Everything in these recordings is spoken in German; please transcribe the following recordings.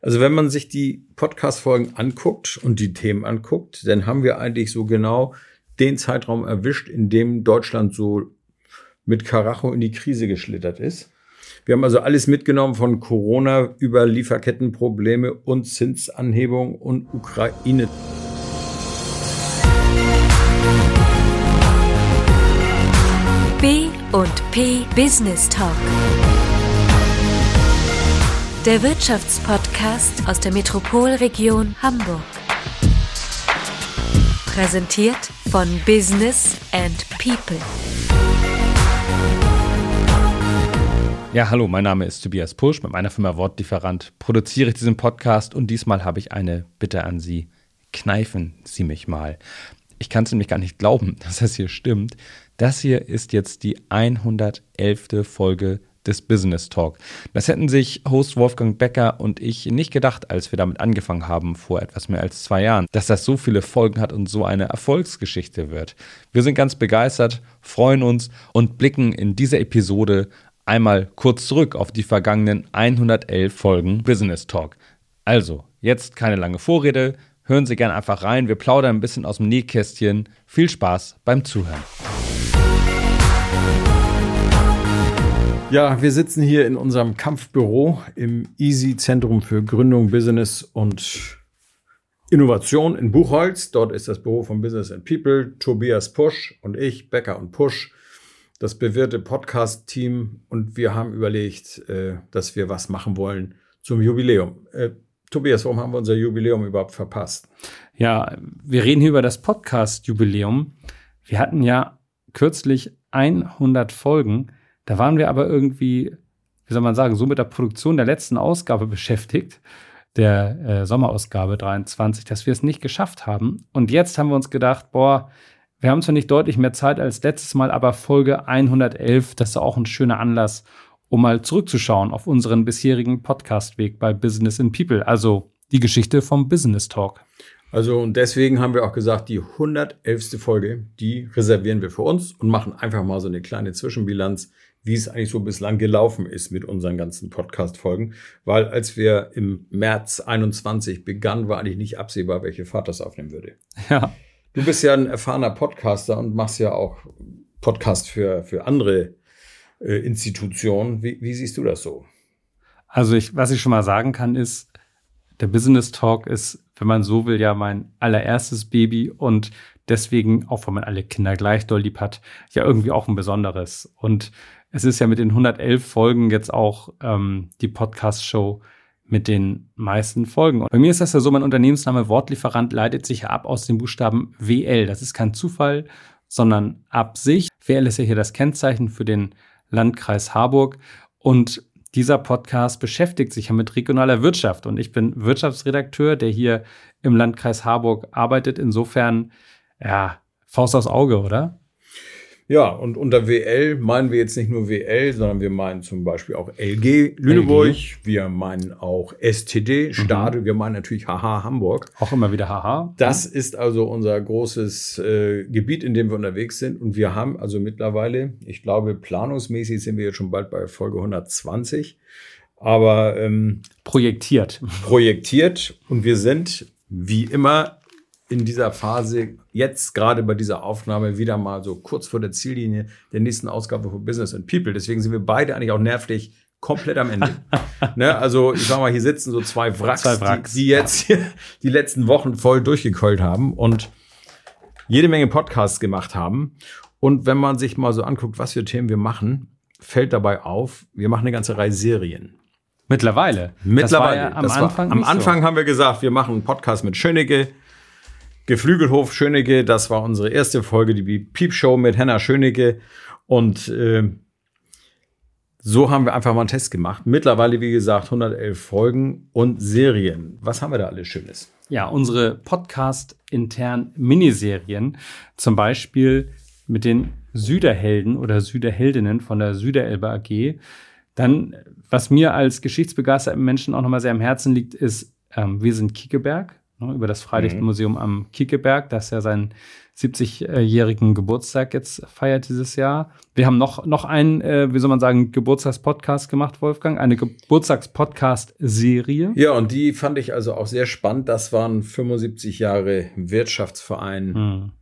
Also wenn man sich die Podcast-Folgen anguckt und die Themen anguckt, dann haben wir eigentlich so genau den Zeitraum erwischt, in dem Deutschland so mit Karacho in die Krise geschlittert ist. Wir haben also alles mitgenommen von Corona über Lieferkettenprobleme und Zinsanhebung und Ukraine. B und P Business Talk. Der Wirtschaftspodcast aus der Metropolregion Hamburg. Präsentiert von Business and People. Ja, hallo, mein Name ist Tobias Pusch. Mit meiner Firma Wortlieferant produziere ich diesen Podcast und diesmal habe ich eine Bitte an Sie. Kneifen Sie mich mal. Ich kann es nämlich gar nicht glauben, dass das hier stimmt. Das hier ist jetzt die 111. Folge des Business Talk. Das hätten sich Host Wolfgang Becker und ich nicht gedacht, als wir damit angefangen haben vor etwas mehr als zwei Jahren, dass das so viele Folgen hat und so eine Erfolgsgeschichte wird. Wir sind ganz begeistert, freuen uns und blicken in dieser Episode einmal kurz zurück auf die vergangenen 111 Folgen Business Talk. Also, jetzt keine lange Vorrede, hören Sie gerne einfach rein, wir plaudern ein bisschen aus dem Nähkästchen. Viel Spaß beim Zuhören. Ja, wir sitzen hier in unserem Kampfbüro im Easy Zentrum für Gründung, Business und Innovation in Buchholz. Dort ist das Büro von Business and People, Tobias Pusch und ich, Becker und Pusch das bewährte Podcast-Team und wir haben überlegt, äh, dass wir was machen wollen zum Jubiläum. Äh, Tobias, warum haben wir unser Jubiläum überhaupt verpasst? Ja, wir reden hier über das Podcast-Jubiläum. Wir hatten ja kürzlich 100 Folgen. Da waren wir aber irgendwie, wie soll man sagen, so mit der Produktion der letzten Ausgabe beschäftigt, der äh, Sommerausgabe 23, dass wir es nicht geschafft haben. Und jetzt haben wir uns gedacht, boah, wir haben zwar nicht deutlich mehr Zeit als letztes Mal, aber Folge 111, das ist auch ein schöner Anlass, um mal zurückzuschauen auf unseren bisherigen Podcastweg bei Business in People, also die Geschichte vom Business Talk. Also und deswegen haben wir auch gesagt, die 111. Folge, die reservieren wir für uns und machen einfach mal so eine kleine Zwischenbilanz, wie es eigentlich so bislang gelaufen ist mit unseren ganzen Podcast-Folgen. Weil als wir im März 21 begannen, war eigentlich nicht absehbar, welche Fahrt das aufnehmen würde. Ja. Du bist ja ein erfahrener Podcaster und machst ja auch Podcast für, für andere äh, Institutionen. Wie, wie siehst du das so? Also ich, was ich schon mal sagen kann, ist, der Business Talk ist, wenn man so will, ja mein allererstes Baby und deswegen, auch wenn man alle Kinder gleich doll lieb hat, ja irgendwie auch ein besonderes. Und es ist ja mit den 111 Folgen jetzt auch ähm, die Podcast-Show, mit den meisten Folgen. Und bei mir ist das ja so, mein Unternehmensname Wortlieferant leitet sich ja ab aus dem Buchstaben WL. Das ist kein Zufall, sondern Absicht. WL ist ja hier das Kennzeichen für den Landkreis Harburg. Und dieser Podcast beschäftigt sich ja mit regionaler Wirtschaft. Und ich bin Wirtschaftsredakteur, der hier im Landkreis Harburg arbeitet. Insofern, ja, Faust aufs Auge, oder? Ja, und unter WL meinen wir jetzt nicht nur WL, sondern wir meinen zum Beispiel auch LG Lüneburg, LG. wir meinen auch STD Stade, mhm. wir meinen natürlich HH Hamburg. Auch immer wieder HH. Das ja. ist also unser großes äh, Gebiet, in dem wir unterwegs sind. Und wir haben also mittlerweile, ich glaube, planungsmäßig sind wir jetzt schon bald bei Folge 120. Aber ähm, projektiert. Projektiert. Und wir sind wie immer in dieser Phase, jetzt gerade bei dieser Aufnahme, wieder mal so kurz vor der Ziellinie der nächsten Ausgabe von Business and People. Deswegen sind wir beide eigentlich auch nervlich komplett am Ende. ne? Also ich sag mal, hier sitzen so zwei Wracks, zwei Wracks. Die, die, jetzt die letzten Wochen voll durchgekeult haben und jede Menge Podcasts gemacht haben. Und wenn man sich mal so anguckt, was für Themen wir machen, fällt dabei auf, wir machen eine ganze Reihe Serien. Mittlerweile. Mittlerweile. Ja am Anfang, am Anfang so. haben wir gesagt, wir machen einen Podcast mit Schönecke. Geflügelhof Schönecke, das war unsere erste Folge, die Piepshow mit Henna Schönecke. Und äh, so haben wir einfach mal einen Test gemacht. Mittlerweile, wie gesagt, 111 Folgen und Serien. Was haben wir da alles Schönes? Ja, unsere Podcast-intern Miniserien. Zum Beispiel mit den Süderhelden oder Süderheldinnen von der Süderelbe AG. Dann, was mir als geschichtsbegeisterten Menschen auch nochmal sehr am Herzen liegt, ist ähm, Wir sind Kiekeberg ne, über das Freilichtmuseum mhm. am Kiekeberg, das ja sein 70-jährigen Geburtstag jetzt feiert dieses Jahr. Wir haben noch, noch einen, äh, wie soll man sagen, Geburtstagspodcast gemacht, Wolfgang, eine Geburtstagspodcast-Serie. Ja, und die fand ich also auch sehr spannend. Das waren 75 Jahre Wirtschaftsverein. Hm.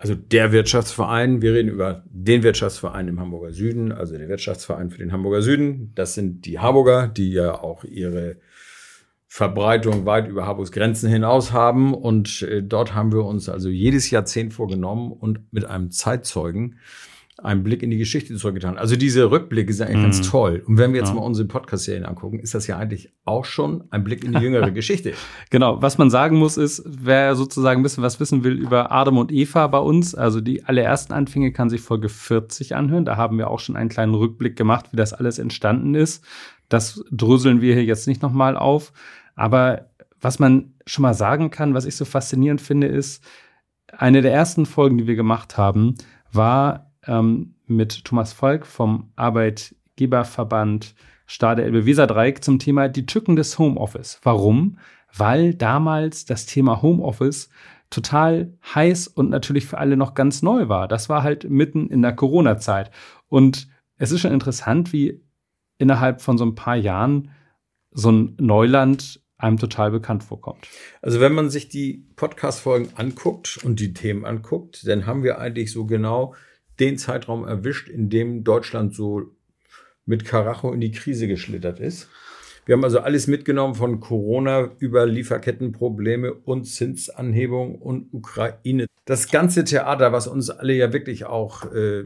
Also der Wirtschaftsverein, wir reden über den Wirtschaftsverein im Hamburger Süden, also der Wirtschaftsverein für den Hamburger Süden. Das sind die Harburger, die ja auch ihre Verbreitung weit über Harburgs Grenzen hinaus haben. Und äh, dort haben wir uns also jedes Jahrzehnt vorgenommen und mit einem Zeitzeugen einen Blick in die Geschichte zurückgetan. Also diese Rückblicke sind eigentlich mm. ganz mhm. toll. Und wenn wir jetzt ja. mal unsere Podcast-Serien angucken, ist das ja eigentlich auch schon ein Blick in die jüngere Geschichte. Genau. Was man sagen muss ist, wer sozusagen ein bisschen was wissen will über Adam und Eva bei uns, also die allerersten Anfänge kann sich Folge 40 anhören. Da haben wir auch schon einen kleinen Rückblick gemacht, wie das alles entstanden ist. Das dröseln wir hier jetzt nicht nochmal auf. Aber was man schon mal sagen kann, was ich so faszinierend finde, ist, eine der ersten Folgen, die wir gemacht haben, war ähm, mit Thomas Volk vom Arbeitgeberverband Stade Elbe Weser Dreieck zum Thema die Tücken des Homeoffice. Warum? Weil damals das Thema Homeoffice total heiß und natürlich für alle noch ganz neu war. Das war halt mitten in der Corona-Zeit. Und es ist schon interessant, wie innerhalb von so ein paar Jahren so ein Neuland einem total bekannt vorkommt. Also wenn man sich die Podcast-Folgen anguckt und die Themen anguckt, dann haben wir eigentlich so genau den Zeitraum erwischt, in dem Deutschland so mit Karacho in die Krise geschlittert ist. Wir haben also alles mitgenommen von Corona über Lieferkettenprobleme und Zinsanhebung und Ukraine. Das ganze Theater, was uns alle ja wirklich auch äh,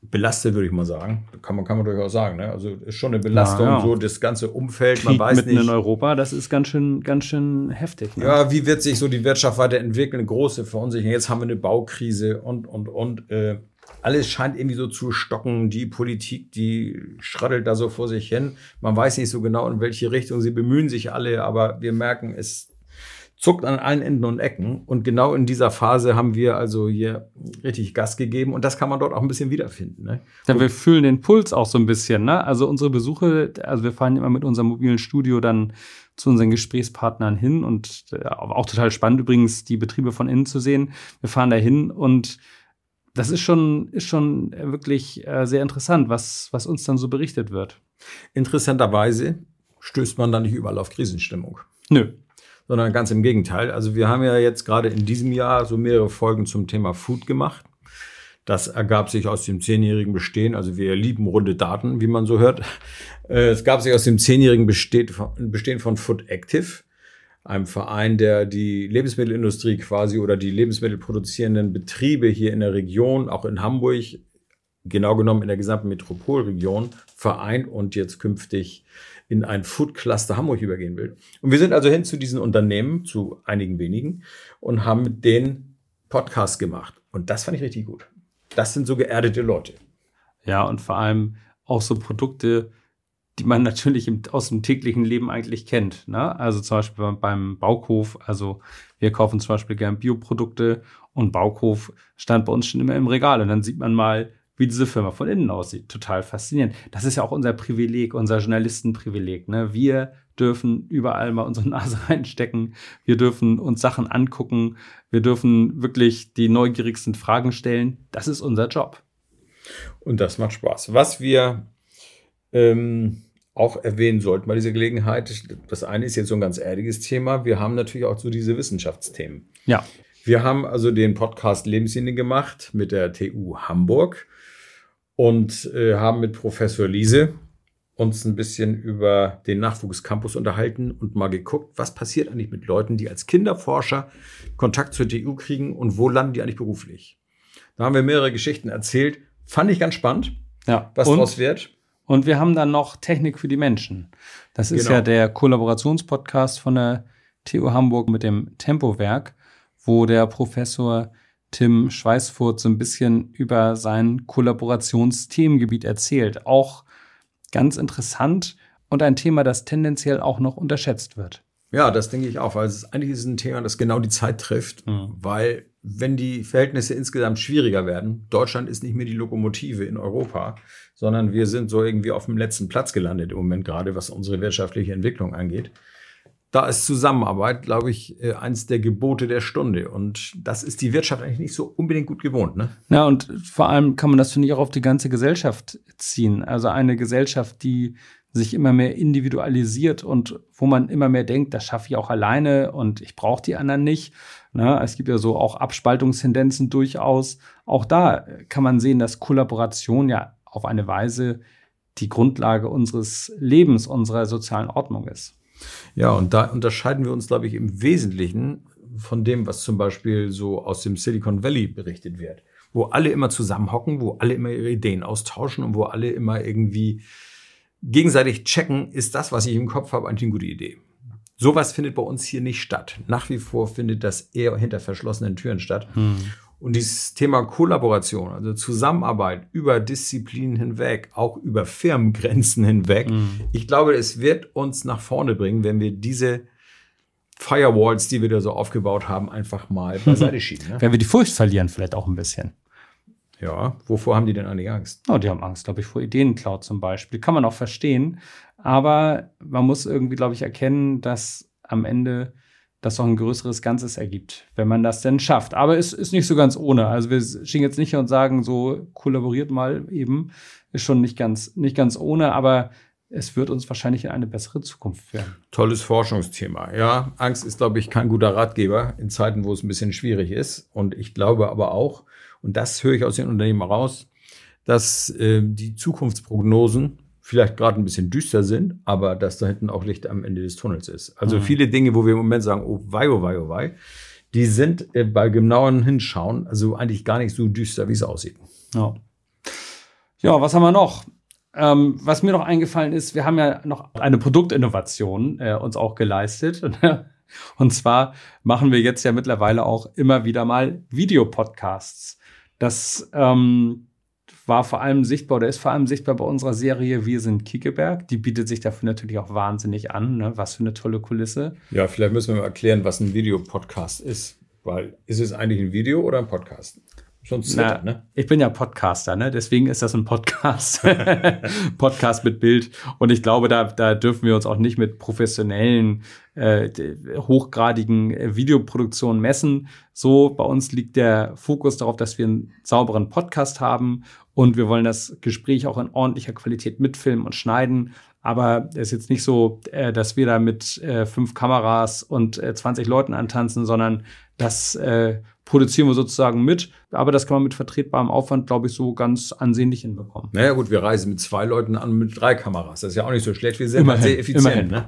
belastet, würde ich mal sagen. Kann man, kann man durchaus sagen. Ne? Also ist schon eine Belastung, ja, ja. so das ganze Umfeld. Man Krieg weiß mitten nicht. in Europa, das ist ganz schön, ganz schön heftig. Ne? Ja, wie wird sich so die Wirtschaft weiterentwickeln? Große Verunsicherung. Jetzt haben wir eine Baukrise und, und, und. Äh, alles scheint irgendwie so zu stocken. Die Politik, die schrattelt da so vor sich hin. Man weiß nicht so genau, in welche Richtung. Sie bemühen sich alle, aber wir merken, es zuckt an allen Enden und Ecken. Und genau in dieser Phase haben wir also hier richtig Gas gegeben. Und das kann man dort auch ein bisschen wiederfinden. Ne? Ja, wir fühlen den Puls auch so ein bisschen. Ne? Also unsere Besuche, also wir fahren immer mit unserem mobilen Studio dann zu unseren Gesprächspartnern hin und äh, auch total spannend übrigens, die Betriebe von innen zu sehen. Wir fahren da hin und das ist schon, ist schon wirklich äh, sehr interessant, was, was uns dann so berichtet wird. Interessanterweise stößt man da nicht überall auf Krisenstimmung. Nö sondern ganz im Gegenteil. Also wir haben ja jetzt gerade in diesem Jahr so mehrere Folgen zum Thema Food gemacht. Das ergab sich aus dem zehnjährigen Bestehen. Also wir lieben runde Daten, wie man so hört. Äh, es gab sich aus dem zehnjährigen Bestehen von Food Active, einem Verein, der die Lebensmittelindustrie quasi oder die lebensmittelproduzierenden Betriebe hier in der Region, auch in Hamburg, genau genommen in der gesamten Metropolregion vereint und jetzt künftig in ein Food Cluster Hamburg übergehen will. Und wir sind also hin zu diesen Unternehmen, zu einigen wenigen, und haben mit denen Podcast gemacht. Und das fand ich richtig gut. Das sind so geerdete Leute. Ja, und vor allem auch so Produkte, die man natürlich im, aus dem täglichen Leben eigentlich kennt. Ne? Also zum Beispiel beim Bauhof, also wir kaufen zum Beispiel gern Bioprodukte und Bauhof stand bei uns schon immer im Regal. Und dann sieht man mal, wie diese Firma von innen aussieht. Total faszinierend. Das ist ja auch unser Privileg, unser Journalistenprivileg. Ne? Wir dürfen überall mal unsere Nase reinstecken. Wir dürfen uns Sachen angucken. Wir dürfen wirklich die neugierigsten Fragen stellen. Das ist unser Job. Und das macht Spaß. Was wir ähm, auch erwähnen sollten bei dieser Gelegenheit, das eine ist jetzt so ein ganz erdiges Thema. Wir haben natürlich auch so diese Wissenschaftsthemen. Ja. Wir haben also den Podcast Lebenslinie gemacht mit der TU Hamburg und äh, haben mit Professor Liese uns ein bisschen über den Nachwuchscampus unterhalten und mal geguckt, was passiert eigentlich mit Leuten, die als Kinderforscher Kontakt zur TU kriegen und wo landen die eigentlich beruflich. Da haben wir mehrere Geschichten erzählt. Fand ich ganz spannend, ja. was und, daraus wird. Und wir haben dann noch Technik für die Menschen. Das ist genau. ja der Kollaborationspodcast von der TU Hamburg mit dem Tempowerk, wo der Professor Tim Schweißfurt so ein bisschen über sein Kollaborationsthemengebiet erzählt. Auch ganz interessant und ein Thema, das tendenziell auch noch unterschätzt wird. Ja, das denke ich auch, weil es eigentlich ist ein Thema, das genau die Zeit trifft, mhm. weil wenn die Verhältnisse insgesamt schwieriger werden, Deutschland ist nicht mehr die Lokomotive in Europa, sondern wir sind so irgendwie auf dem letzten Platz gelandet im Moment gerade, was unsere wirtschaftliche Entwicklung angeht da ist Zusammenarbeit, glaube ich, äh, eins der Gebote der Stunde. Und das ist die Wirtschaft eigentlich nicht so unbedingt gut gewohnt. Ne? Ja, und vor allem kann man das, finde ich, auch auf die ganze Gesellschaft ziehen. Also eine Gesellschaft, die sich immer mehr individualisiert und wo man immer mehr denkt, das schaffe ich auch alleine und ich brauche die anderen nicht. Ne? Es gibt ja so auch Abspaltungstendenzen durchaus. Auch da kann man sehen, dass Kollaboration ja auf eine Weise die Grundlage unseres Lebens, unserer sozialen Ordnung ist. Ja, und da unterscheiden wir uns, glaube ich, im Wesentlichen von dem, was zum Beispiel so aus dem Silicon Valley berichtet wird, wo alle immer zusammenhocken, wo alle immer ihre Ideen austauschen und wo alle immer irgendwie gegenseitig checken, ist das, was ich im Kopf habe, eigentlich eine gute Idee. Sowas findet bei uns hier nicht statt. Nach wie vor findet das eher hinter verschlossenen Türen statt. Hm. Und dieses Thema Kollaboration, also Zusammenarbeit über Disziplinen hinweg, auch über Firmengrenzen hinweg, mhm. ich glaube, es wird uns nach vorne bringen, wenn wir diese Firewalls, die wir da so aufgebaut haben, einfach mal beiseite schieben. Ne? Wenn wir die Furcht verlieren, vielleicht auch ein bisschen. Ja, wovor haben die denn eigentlich Angst? Oh, die haben Angst, glaube ich, vor Ideencloud zum Beispiel. Kann man auch verstehen. Aber man muss irgendwie, glaube ich, erkennen, dass am Ende das auch ein größeres Ganzes ergibt, wenn man das denn schafft. Aber es ist nicht so ganz ohne. Also wir stehen jetzt nicht hier und sagen, so kollaboriert mal eben, ist schon nicht ganz, nicht ganz ohne, aber es wird uns wahrscheinlich in eine bessere Zukunft führen. Tolles Forschungsthema. Ja, Angst ist, glaube ich, kein guter Ratgeber in Zeiten, wo es ein bisschen schwierig ist. Und ich glaube aber auch, und das höre ich aus den Unternehmen raus, dass äh, die Zukunftsprognosen vielleicht gerade ein bisschen düster sind, aber dass da hinten auch Licht am Ende des Tunnels ist. Also mhm. viele Dinge, wo wir im Moment sagen, oh wei, oh wei, oh wei, die sind äh, bei genauem Hinschauen also eigentlich gar nicht so düster, wie es aussieht. Ja, ja was haben wir noch? Ähm, was mir noch eingefallen ist, wir haben ja noch eine Produktinnovation äh, uns auch geleistet. Und zwar machen wir jetzt ja mittlerweile auch immer wieder mal Videopodcasts. Das ähm, war vor allem sichtbar oder ist vor allem sichtbar bei unserer Serie Wir sind Kiekeberg. Die bietet sich dafür natürlich auch wahnsinnig an. Ne? Was für eine tolle Kulisse. Ja, vielleicht müssen wir mal erklären, was ein Videopodcast ist. Weil ist es eigentlich ein Video oder ein Podcast? Schon Twitter, ne? Ich bin ja Podcaster, ne? Deswegen ist das ein Podcast. Podcast mit Bild. Und ich glaube, da, da dürfen wir uns auch nicht mit professionellen, äh, hochgradigen äh, Videoproduktionen messen. So, bei uns liegt der Fokus darauf, dass wir einen sauberen Podcast haben und wir wollen das Gespräch auch in ordentlicher Qualität mitfilmen und schneiden. Aber es ist jetzt nicht so, äh, dass wir da mit äh, fünf Kameras und äh, 20 Leuten antanzen, sondern das äh, produzieren wir sozusagen mit. Aber das kann man mit vertretbarem Aufwand, glaube ich, so ganz ansehnlich hinbekommen. Naja gut, wir reisen mit zwei Leuten an mit drei Kameras. Das ist ja auch nicht so schlecht. Wir sind immerhin, sehr effizient. Immerhin. Ne?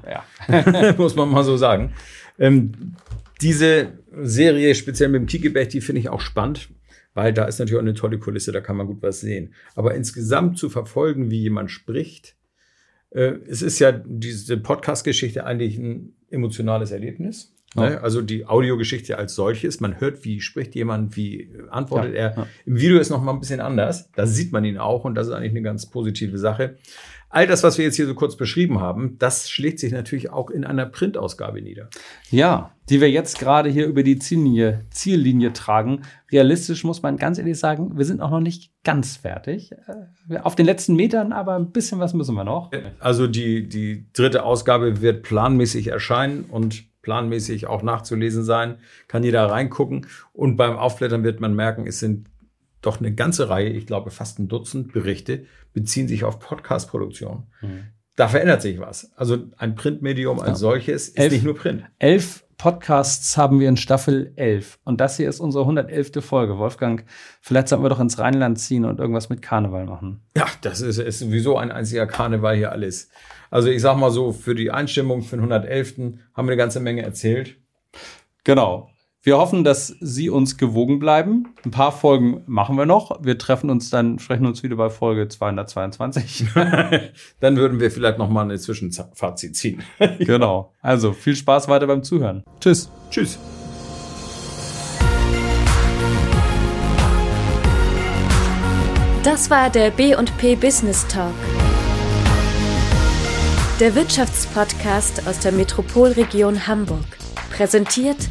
Ja. Muss man mal so sagen. Ähm, diese Serie, speziell mit dem Kiekeberg, die finde ich auch spannend, weil da ist natürlich auch eine tolle Kulisse, da kann man gut was sehen. Aber insgesamt zu verfolgen, wie jemand spricht, äh, es ist ja diese Podcast-Geschichte eigentlich ein emotionales Erlebnis. Ja. Ne? Also die Audiogeschichte als solches. Man hört, wie spricht jemand, wie antwortet ja, er. Ja. Im Video ist noch mal ein bisschen anders. Da sieht man ihn auch und das ist eigentlich eine ganz positive Sache. All das, was wir jetzt hier so kurz beschrieben haben, das schlägt sich natürlich auch in einer Printausgabe nieder. Ja, die wir jetzt gerade hier über die Ziellinie, Ziellinie tragen. Realistisch muss man ganz ehrlich sagen, wir sind auch noch nicht ganz fertig. Äh, auf den letzten Metern, aber ein bisschen was müssen wir noch. Also die, die dritte Ausgabe wird planmäßig erscheinen und planmäßig auch nachzulesen sein. Kann jeder reingucken. Und beim Aufblättern wird man merken, es sind doch eine ganze Reihe, ich glaube fast ein Dutzend Berichte, beziehen sich auf Podcast-Produktion. Mhm. Da verändert sich was. Also ein Printmedium als ja. solches ist elf, nicht nur Print. Elf Podcasts haben wir in Staffel 11. Und das hier ist unsere 111. Folge. Wolfgang, vielleicht sollten wir doch ins Rheinland ziehen und irgendwas mit Karneval machen. Ja, das ist, ist sowieso ein einziger Karneval hier alles. Also ich sag mal so, für die Einstimmung für den 111. haben wir eine ganze Menge erzählt. Genau. Wir hoffen, dass Sie uns gewogen bleiben. Ein paar Folgen machen wir noch. Wir treffen uns dann, sprechen uns wieder bei Folge 222. dann würden wir vielleicht noch mal eine Zwischenfazit ziehen. genau. Also viel Spaß weiter beim Zuhören. Tschüss. Tschüss. Das war der B&P Business Talk. Der Wirtschaftspodcast aus der Metropolregion Hamburg. Präsentiert